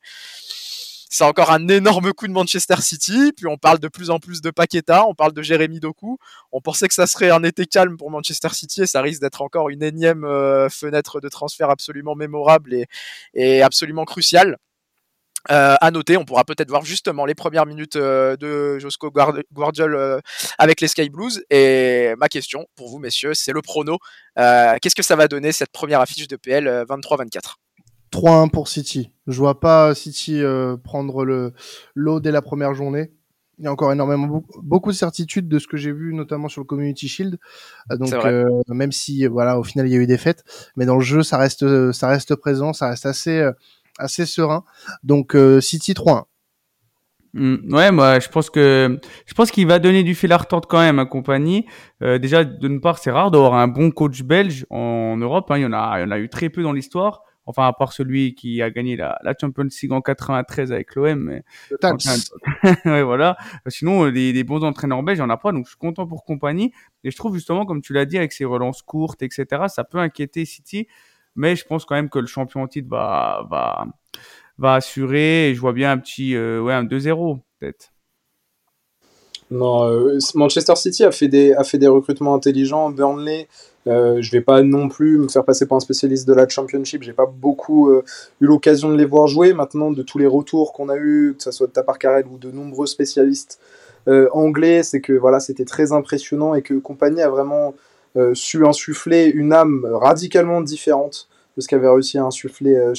c'est encore un énorme coup de Manchester City. Puis on parle de plus en plus de Paqueta, on parle de Jérémy Doku. On pensait que ça serait un été calme pour Manchester City et ça risque d'être encore une énième euh, fenêtre de transfert absolument mémorable et, absolument cruciale. Euh, à noter, on pourra peut-être voir justement les premières minutes euh, de Josco Guardiol avec les Sky Blues. Et ma question pour vous, messieurs, c'est le prono. Qu'est-ce que ça va donner cette première affiche de PL 23-24 3-1 pour City. Je vois pas City euh, prendre le lot dès la première journée. Il y a encore énormément beaucoup de certitudes de ce que j'ai vu notamment sur le Community Shield. Euh, donc euh, même si voilà au final il y a eu des fêtes, mais dans le jeu ça reste ça reste présent, ça reste assez assez serein. Donc City 3-1. Mm, ouais, moi je pense que je pense qu'il va donner du fil à retordre quand même à compagnie. déjà d'une part, c'est rare d'avoir un bon coach belge en Europe. Hein. Il y en a, il y en a eu très peu dans l'histoire Enfin, à part celui qui a gagné la, la Champions League en 93 avec l'OM. Mais... ouais, voilà. Sinon, les, les bons entraîneurs belges, il n'y en a pas. Donc, je suis content pour compagnie. Et je trouve justement, comme tu l'as dit, avec ses relances courtes, etc., ça peut inquiéter City. Mais je pense quand même que le champion titre va, va, va assurer. Et je vois bien un petit, euh, ouais, un 2-0, peut-être. Non, euh, Manchester City a fait des, a fait des recrutements intelligents. Burnley, euh, je vais pas non plus me faire passer pour un spécialiste de la Championship. J'ai pas beaucoup euh, eu l'occasion de les voir jouer. Maintenant, de tous les retours qu'on a eu, que ce soit de Tapar Carrel ou de nombreux spécialistes euh, anglais, c'est que voilà, c'était très impressionnant et que Compagnie a vraiment su insuffler une âme radicalement différente de ce qu'avait réussi à insuffler euh.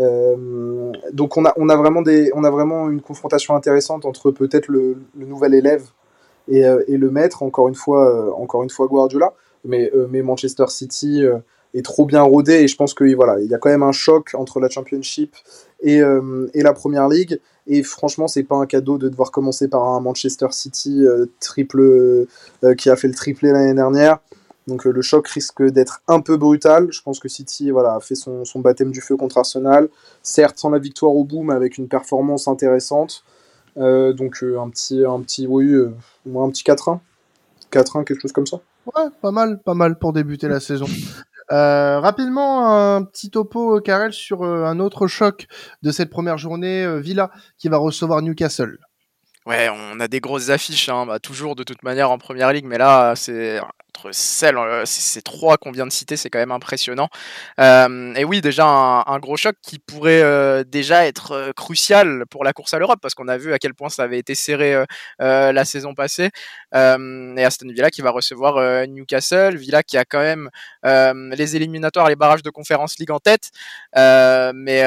Euh, donc on a, on, a vraiment des, on a vraiment une confrontation intéressante entre peut-être le, nouvel élève et, euh, et, le maître, encore une fois, euh, encore une fois Guardiola. Mais, mais Manchester City est trop bien rodé et je pense qu'il voilà, il y a quand même un choc entre la Championship et, et la Première League. Et franchement, c'est pas un cadeau de devoir commencer par un Manchester City triple qui a fait le triplé l'année dernière. Donc euh, le choc risque d'être un peu brutal. Je pense que City a fait son, baptême du feu contre Arsenal. Certes sans la victoire au bout, mais avec une performance intéressante. Euh, donc euh, un petit, un petit, oui, un petit 4-1. 4-1, quelque chose comme ça. Ouais, pas mal, pas mal pour débuter la saison. rapidement, un petit topo, Karel, sur un autre choc de cette première journée, Villa, qui va recevoir Newcastle. Ouais, on a des grosses affiches, hein, bah, toujours de toute manière en première ligue, mais là, c'est celles, euh, ces trois qu'on vient de citer, c'est quand même impressionnant. Euh, et oui, déjà un, gros choc qui pourrait euh, déjà être crucial pour la course à l'Europe, parce qu'on a vu à quel point ça avait été serré la saison passée. et Aston Villa qui va recevoir Newcastle, Villa qui a quand même les éliminatoires, les barrages de Conférence League en tête, mais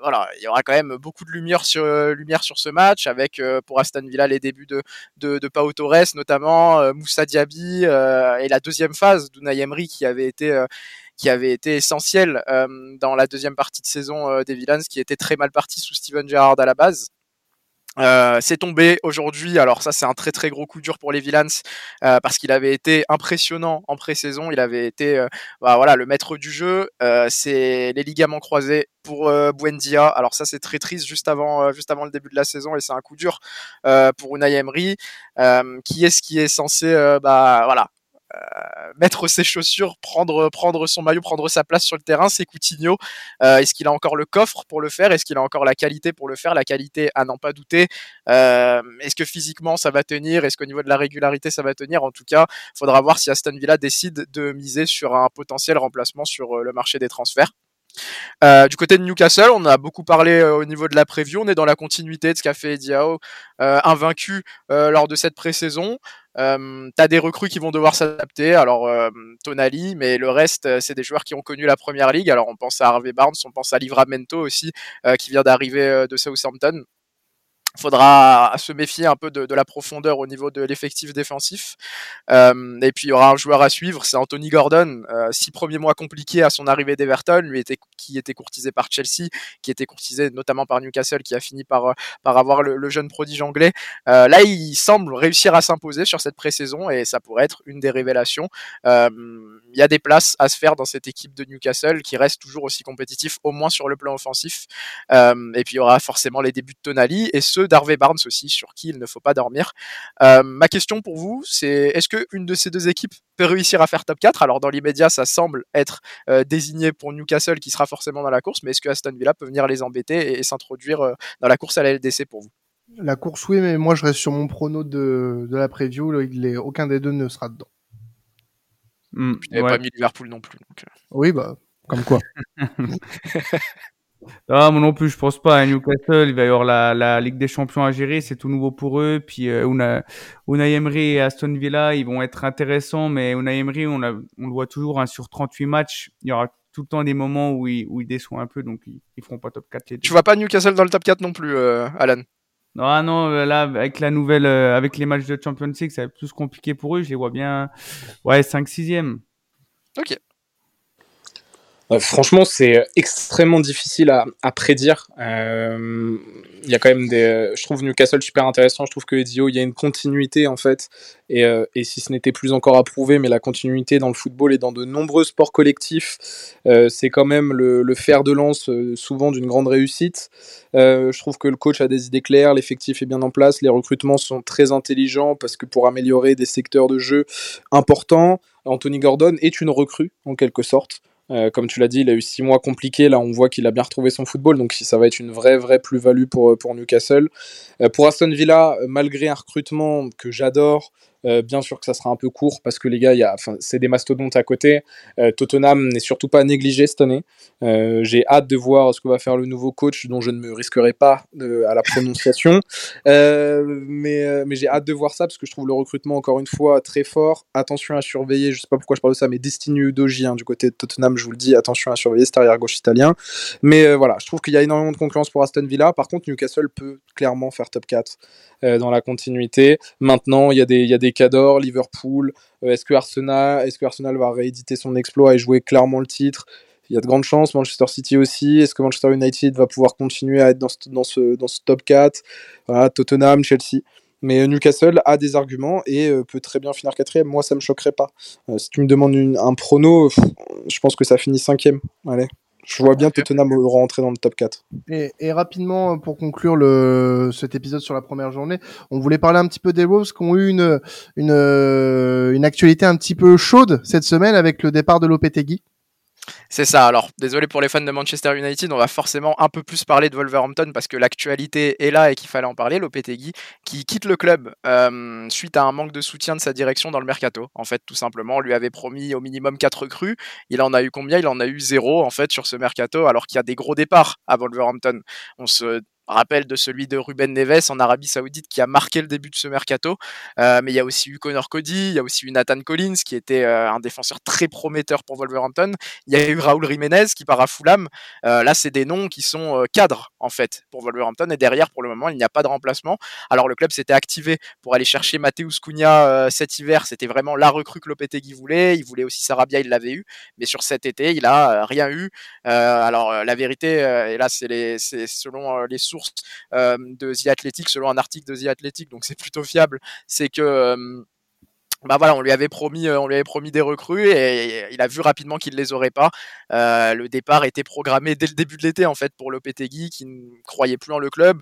voilà, il y aura quand même beaucoup de lumière sur lumière sur ce match avec pour Aston Villa les débuts de, de, de Pau Torres notamment, Moussa Diaby et la deuxième phase d'Unai Emery qui avait été euh, qui avait été essentiel dans la deuxième partie de saison des Villains, qui était très mal parti sous Steven Gerrard à la base. Euh, c'est tombé aujourd'hui. Alors ça, c'est un très très gros coup dur pour les Villains euh, parce qu'il avait été impressionnant en pré-saison. Il avait été, euh, bah, voilà, le maître du jeu. c'est les ligaments croisés pour Buendia. Alors ça, c'est très triste juste avant, juste avant le début de la saison et c'est un coup dur pour Unai Emery. qui est-ce qui est censé, bah voilà, euh, mettre ses chaussures, prendre, prendre son maillot, prendre sa place sur le terrain, c'est Coutinho. Euh, est-ce qu'il a encore le coffre pour le faire? Est-ce qu'il a encore la qualité pour le faire? La qualité, à n'en pas douter. Euh, est-ce que physiquement ça va tenir? Est-ce qu'au niveau de la régularité ça va tenir? En tout cas, faudra voir si Aston Villa décide de miser sur un potentiel remplacement sur le marché des transferts. Euh, du côté de Newcastle, on a beaucoup parlé euh, au niveau de la preview. On est dans la continuité de ce qu'a fait Diao, euh, invaincu lors de cette pré-saison. T'as des recrues qui vont devoir s'adapter. Alors Tonali, mais le reste, c'est des joueurs qui ont connu la première ligue. Alors on pense à Harvey Barnes, on pense à Livramento aussi, qui vient d'arriver de Southampton faudra se méfier un peu de, la profondeur au niveau de l'effectif défensif. Euh, et puis il y aura un joueur à suivre, c'est Anthony Gordon. Euh, six premiers mois compliqués à son arrivée d'Everton, lui qui était courtisé par Chelsea, qui était courtisé notamment par Newcastle, qui a fini par, par avoir le, jeune prodige anglais. Euh, là, il semble réussir à s'imposer sur cette pré-saison et ça pourrait être une des révélations. Il y a des places à se faire dans cette équipe de Newcastle qui reste toujours aussi compétitif, au moins sur le plan offensif. et puis il y aura forcément les débuts de Tonali et ce d'Harvey Barnes aussi, sur qui il ne faut pas dormir. Euh, ma question pour vous, c'est est-ce qu'une de ces deux équipes peut réussir à faire top 4 Alors dans l'immédiat, ça semble être euh, désigné pour Newcastle qui sera forcément dans la course, mais est-ce que Aston Villa peut venir les embêter et, s'introduire euh, dans la course à la LDC pour vous? La course, oui, mais moi je reste sur mon prono de, la preview. aucun des deux ne sera dedans. Mmh, pas mis Liverpool non plus. Oui, bah, comme quoi. Ah, moi non plus, je pense pas. À Newcastle, il va y avoir la, la Ligue des Champions à gérer, c'est tout nouveau pour eux. Puis euh, Unai, Emery et Aston Villa, ils vont être intéressants, mais Unai Emery, on, a, on le voit toujours hein, sur 38 matchs. Il y aura tout le temps des moments où il, où déçoit un peu, donc ils, ils feront pas top 4. Tu vois pas Newcastle dans le top 4 non plus, euh, Alan? Non, non, euh, là, avec la nouvelle, euh, avec les matchs de Champions League, ça va être plus compliqué pour eux. Je les vois bien, ouais, 5-6e. Ok franchement, c'est extrêmement difficile à, prédire. Euh, il y a quand même des. Je trouve Newcastle super intéressant. Je trouve que Ezio, il y a une continuité en fait. Et, euh, si ce n'était plus encore approuvé, mais la continuité dans le football et dans de nombreux sports collectifs, euh, c'est quand même le, fer de lance euh, souvent d'une grande réussite. je trouve que le coach a des idées claires, l'effectif est bien en place, les recrutements sont très intelligents parce que pour améliorer des secteurs de jeu importants, Anthony Gordon est une recrue en quelque sorte. Euh, comme tu l'as dit, il a eu six mois compliqués. Là, on voit qu'il a bien retrouvé son football, donc ça va être une vraie, vraie plus-value pour, pour Newcastle. Euh, pour Aston Villa, malgré un recrutement que j'adore, euh, bien sûr que ça sera un peu court parce que les gars, c'est des mastodontes à côté. Euh, Tottenham n'est surtout pas négligé cette année. Euh, j'ai hâte de voir ce que va faire le nouveau coach, dont je ne me risquerai pas à la prononciation. mais mais j'ai hâte de voir ça parce que je trouve le recrutement encore une fois très fort. Attention à surveiller, je sais pas pourquoi je parle de ça, mais Destiny Udoji hein, du côté de Tottenham, je vous le dis, attention à surveiller cet arrière gauche italien. Mais voilà, je trouve qu'il y a énormément de concurrence pour Aston Villa. Par contre, Newcastle peut clairement faire top 4 dans la continuité. Maintenant, il y y a des Liverpool. Euh, est-ce que Arsenal, va rééditer son exploit et jouer clairement le titre? Il y a de grandes chances. Manchester City aussi. Est-ce que Manchester United va pouvoir continuer à être dans ce, top 4 voilà, Tottenham, Chelsea. Mais Newcastle a des arguments et euh, peut très bien finir quatrième. Moi, ça me choquerait pas. Euh, si tu me demandes un prono, je pense que ça finit cinquième. Allez. Je vois bien Tottenham rentrer dans le top 4. Et, rapidement, pour conclure le, cet épisode sur la première journée, on voulait parler un petit peu des Wolves qui ont eu une, une, une actualité un petit peu chaude cette semaine avec le départ de Lopetegui. C'est ça. Alors, désolé pour les fans de Manchester United, on va forcément un peu plus parler de Wolverhampton parce que l'actualité est là et qu'il fallait en parler. Lopetegui qui quitte le club euh, suite à un manque de soutien de sa direction dans le mercato. En fait, tout simplement, on lui avait promis au minimum 4 recrues. Il en a eu combien? Il en a eu zéro en fait sur ce mercato, alors qu'il y a des gros départs à Wolverhampton. On se rappel de celui de Ruben Neves en Arabie Saoudite qui a marqué le début de ce mercato. Euh, mais il y a aussi eu Connor Cody, il y a aussi eu Nathan Collins qui était euh, un défenseur très prometteur pour Wolverhampton. Il y a eu Raúl Jiménez qui part à Fulham. Euh, là, c'est des noms qui sont cadres en fait pour Wolverhampton. Et derrière, pour le moment, il n'y a pas de remplacement. Alors le club s'était activé pour aller chercher Mateus Cunha cet hiver. C'était vraiment la recrue que Lopetegui voulait. Il voulait aussi Sarabia, il l'avait eu. Mais sur cet été, il a rien eu. alors la vérité, et là, c'est selon les sources euh, de The Athletic, selon un article de The Athletic, donc c'est plutôt fiable, c'est que euh, bah voilà, on lui avait promis, euh, on lui avait promis des recrues et il a vu rapidement qu'il les aurait pas. le départ était programmé dès le début de l'été en fait pour Lopetegui qui ne croyait plus en le club.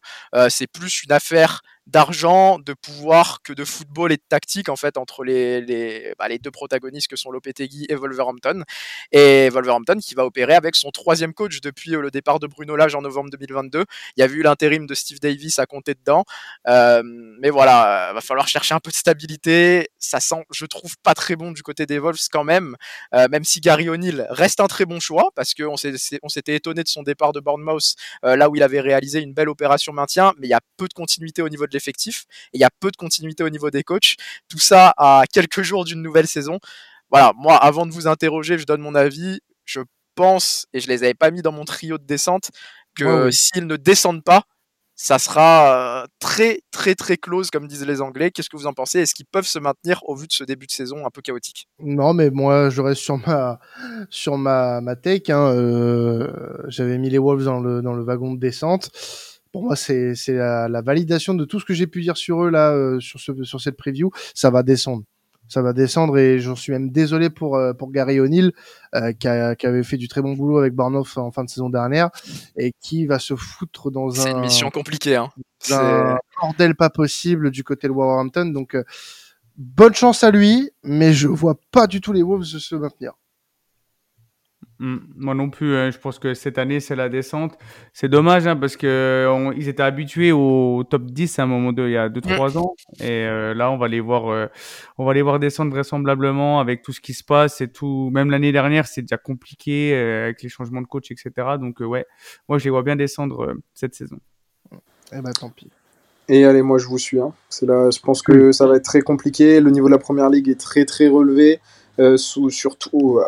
c'est plus une affaire d'argent, de pouvoir que de football et de tactique en fait entre les, les, bah, les deux protagonistes que sont Lopetegui et Wolverhampton. Et Wolverhampton qui va opérer avec son troisième coach depuis euh, le départ de Bruno Lage en novembre 2022. Il y a vu l'intérim de Steve Davis à compter dedans. Euh, mais voilà, va falloir chercher un peu de stabilité. Ça sent, je trouve, pas très bon du côté des Wolves quand même. Euh, même si Gary O'Neill reste un très bon choix parce qu'on s'était étonné de son départ de Bournemouth là où il avait réalisé une belle opération maintien, mais il y a peu de continuité au niveau de effectif et il y a peu de continuité au niveau des coachs. Tout ça à quelques jours d'une nouvelle saison. Voilà, moi, avant de vous interroger, je donne mon avis. Je pense, et je les avais pas mis dans mon trio de descente, que s'ils ne descendent pas, ça sera euh, très très très close comme disent les Anglais. Qu'est-ce que vous en pensez? Est-ce qu'ils peuvent se maintenir au vu de ce début de saison un peu chaotique? Non, mais moi je reste sur ma sur ma ma take. Hein. Euh, j'avais mis les Wolves dans le dans le wagon de descente pour moi, c'est la, la, validation de tout ce que j'ai pu dire sur eux là, euh, sur, ce, sur cette preview. Ça va descendre. Ça va descendre et j'en suis même désolé pour euh, pour Gary O'Neill euh, qui, qui, avait fait du très bon boulot avec Barnoff en fin de saison dernière et qui va se foutre dans un. C'est une mission compliquée. Hein. Un bordel pas possible du côté de Wolverhampton. Donc bonne chance à lui, mais je vois pas du tout les Wolves se maintenir. Mm, moi non plus, hein. je pense que cette année c'est la descente. C'est dommage hein, parce que ils étaient habitués au top 10 à un moment de, il y a 2-3 mm. ans et euh, là on va les voir, euh, on va les voir descendre vraisemblablement avec tout ce qui se passe et tout. Même l'année dernière c'est déjà compliqué euh, avec les changements de coach etc. Donc ouais, moi je les vois bien descendre cette saison. Eh ben tant pis. Et allez, moi je vous suis. Hein. C'est là, je pense que ça va être très compliqué. Le niveau de la première ligue est très très relevé. Euh, sous, surtout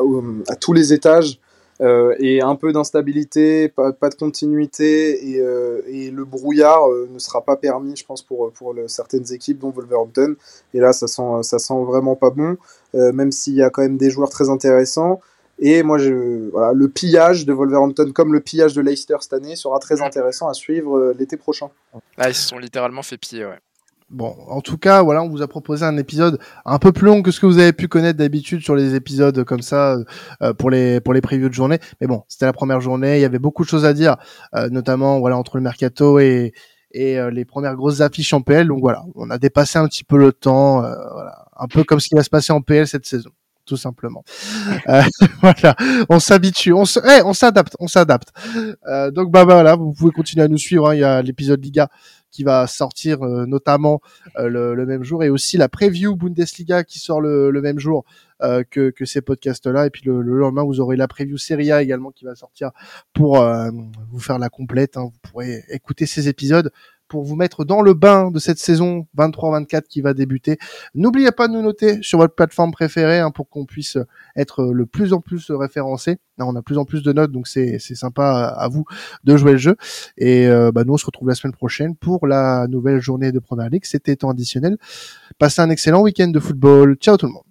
à, tous les étages. Euh, et un peu d'instabilité, pas, de continuité, et, euh, et le brouillard ne sera pas permis, je pense, pour, pour certaines équipes, dont Wolverhampton. Et là, ça sent, ça sent vraiment pas bon, même s'il y a quand même des joueurs très intéressants. Et moi, je, voilà, le pillage de Wolverhampton, comme le pillage de Leicester cette année, sera très intéressant à suivre euh, l'été prochain. Ah, ils se sont littéralement fait piller, ouais. Bon, en tout cas, voilà, on vous a proposé un épisode un peu plus long que ce que vous avez pu connaître d'habitude sur les épisodes comme ça euh, pour les pour les previews de journée. Mais bon, c'était la première journée, il y avait beaucoup de choses à dire, euh, notamment voilà entre le mercato et et euh, les premières grosses affiches en PL. Donc voilà, on a dépassé un petit peu le temps, voilà, un peu comme ce qui va se passer en PL cette saison tout simplement. voilà, on s'habitue, on eh, on s'adapte, on s'adapte. donc bah voilà, vous pouvez continuer à nous suivre. Hein, il y a l'épisode Liga qui va sortir euh, notamment euh, le, même jour et aussi la preview Bundesliga qui sort le, même jour euh, que, ces podcasts-là. Et puis le, lendemain, vous aurez la preview Serie A également qui va sortir pour vous faire la complète. Hein. Vous pourrez écouter ces épisodes pour vous mettre dans le bain de cette saison 23-24 qui va débuter. N'oubliez pas de nous noter sur votre plateforme préférée hein, pour qu'on puisse être le plus en plus référencé. On a plus en plus de notes, donc c'est sympa à vous de jouer le jeu. Et euh, bah, nous, on se retrouve la semaine prochaine pour la nouvelle journée de Première Ligue. C'était temps additionnel. Passez un excellent week-end de football. Ciao tout le monde.